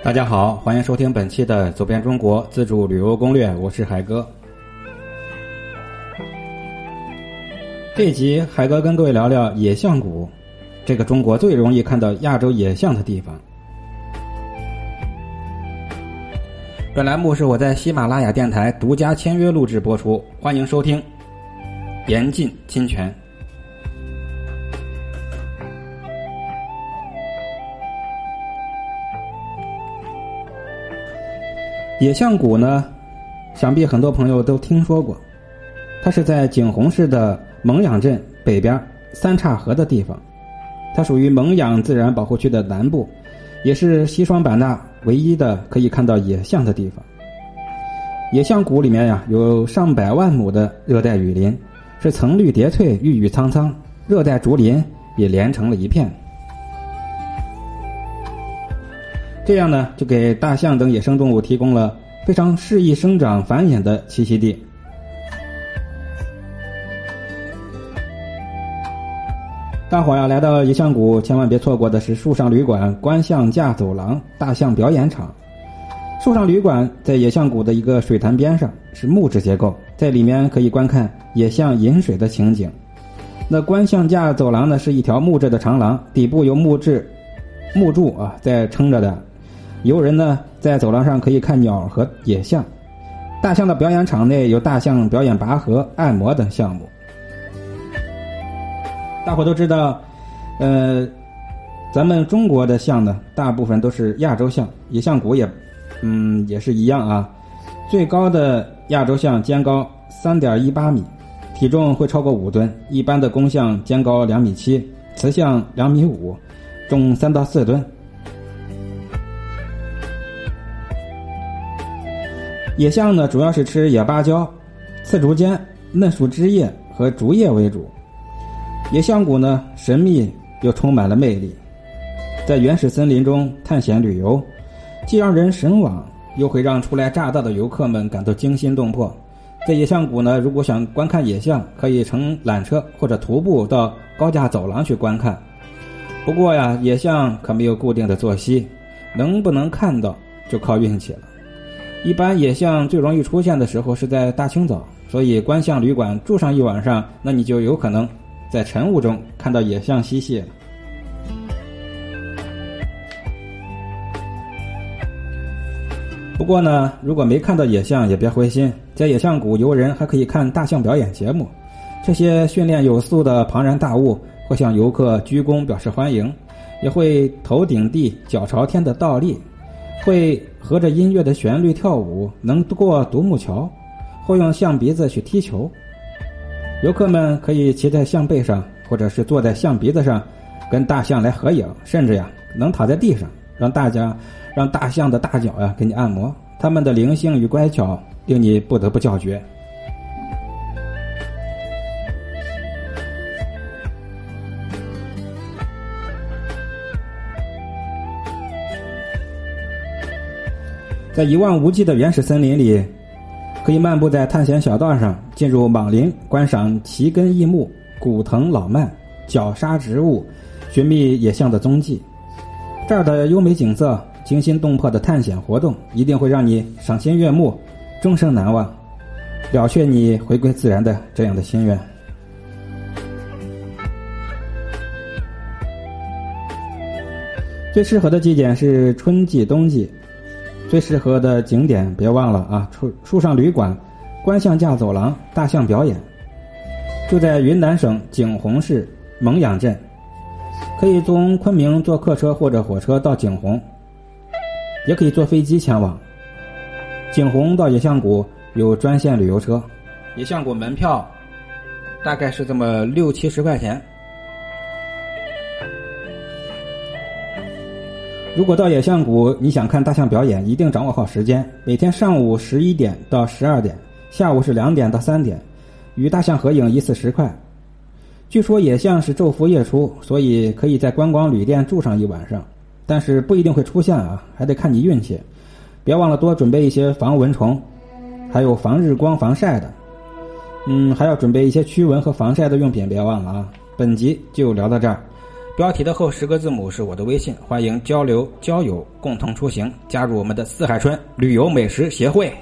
大家好，欢迎收听本期的《走遍中国自助旅游攻略》，我是海哥。这集海哥跟各位聊聊野象谷，这个中国最容易看到亚洲野象的地方。本栏目是我在喜马拉雅电台独家签约录制播出，欢迎收听，严禁侵权。野象谷呢，想必很多朋友都听说过，它是在景洪市的蒙养镇北边三岔河的地方，它属于蒙养自然保护区的南部，也是西双版纳唯一的可以看到野象的地方。野象谷里面呀，有上百万亩的热带雨林，是层绿叠翠、郁郁苍苍，热带竹林也连成了一片。这样呢，就给大象等野生动物提供了非常适宜生长繁衍的栖息地。大伙儿呀，来到野象谷，千万别错过的是树上旅馆、观象架走廊、大象表演场。树上旅馆在野象谷的一个水潭边上，是木质结构，在里面可以观看野象饮水的情景。那观象架走廊呢，是一条木质的长廊，底部由木质木柱啊在撑着的。游人呢，在走廊上可以看鸟和野象。大象的表演场内有大象表演拔河、按摩等项目。大伙都知道，呃，咱们中国的象呢，大部分都是亚洲象，野象谷也，嗯，也是一样啊。最高的亚洲象肩高三点一八米，体重会超过五吨；一般的公象肩高两米七，雌象两米五，重三到四吨。野象呢，主要是吃野芭蕉、刺竹尖、嫩树枝叶和竹叶为主。野象谷呢，神秘又充满了魅力，在原始森林中探险旅游，既让人神往，又会让初来乍到的游客们感到惊心动魄。在野象谷呢，如果想观看野象，可以乘缆车或者徒步到高架走廊去观看。不过呀，野象可没有固定的作息，能不能看到就靠运气了。一般野象最容易出现的时候是在大清早，所以观象旅馆住上一晚上，那你就有可能在晨雾中看到野象嬉戏。不过呢，如果没看到野象也别灰心，在野象谷游人还可以看大象表演节目，这些训练有素的庞然大物会向游客鞠躬表示欢迎，也会头顶地脚朝天的倒立。会合着音乐的旋律跳舞，能过独木桥，或用象鼻子去踢球。游客们可以骑在象背上，或者是坐在象鼻子上，跟大象来合影，甚至呀能躺在地上，让大家让大象的大脚呀给你按摩。它们的灵性与乖巧，令你不得不叫绝。在一望无际的原始森林里，可以漫步在探险小道上，进入莽林观赏奇根异木、古藤老蔓、角鲨植物，寻觅野象的踪迹。这儿的优美景色、惊心动魄的探险活动，一定会让你赏心悦目，终生难忘，了却你回归自然的这样的心愿。最适合的季节是春季、冬季。最适合的景点别忘了啊！树树上旅馆、观象架走廊、大象表演，就在云南省景洪市蒙养镇，可以从昆明坐客车或者火车到景洪，也可以坐飞机前往。景洪到野象谷有专线旅游车，野象谷门票大概是这么六七十块钱。如果到野象谷，你想看大象表演，一定掌握好时间。每天上午十一点到十二点，下午是两点到三点，与大象合影一次十块。据说野象是昼伏夜出，所以可以在观光旅店住上一晚上，但是不一定会出现啊，还得看你运气。别忘了多准备一些防蚊虫，还有防日光、防晒的。嗯，还要准备一些驱蚊和防晒的用品，别忘了啊。本集就聊到这儿。标题的后十个字母是我的微信，欢迎交流交友，共同出行，加入我们的四海春旅游美食协会。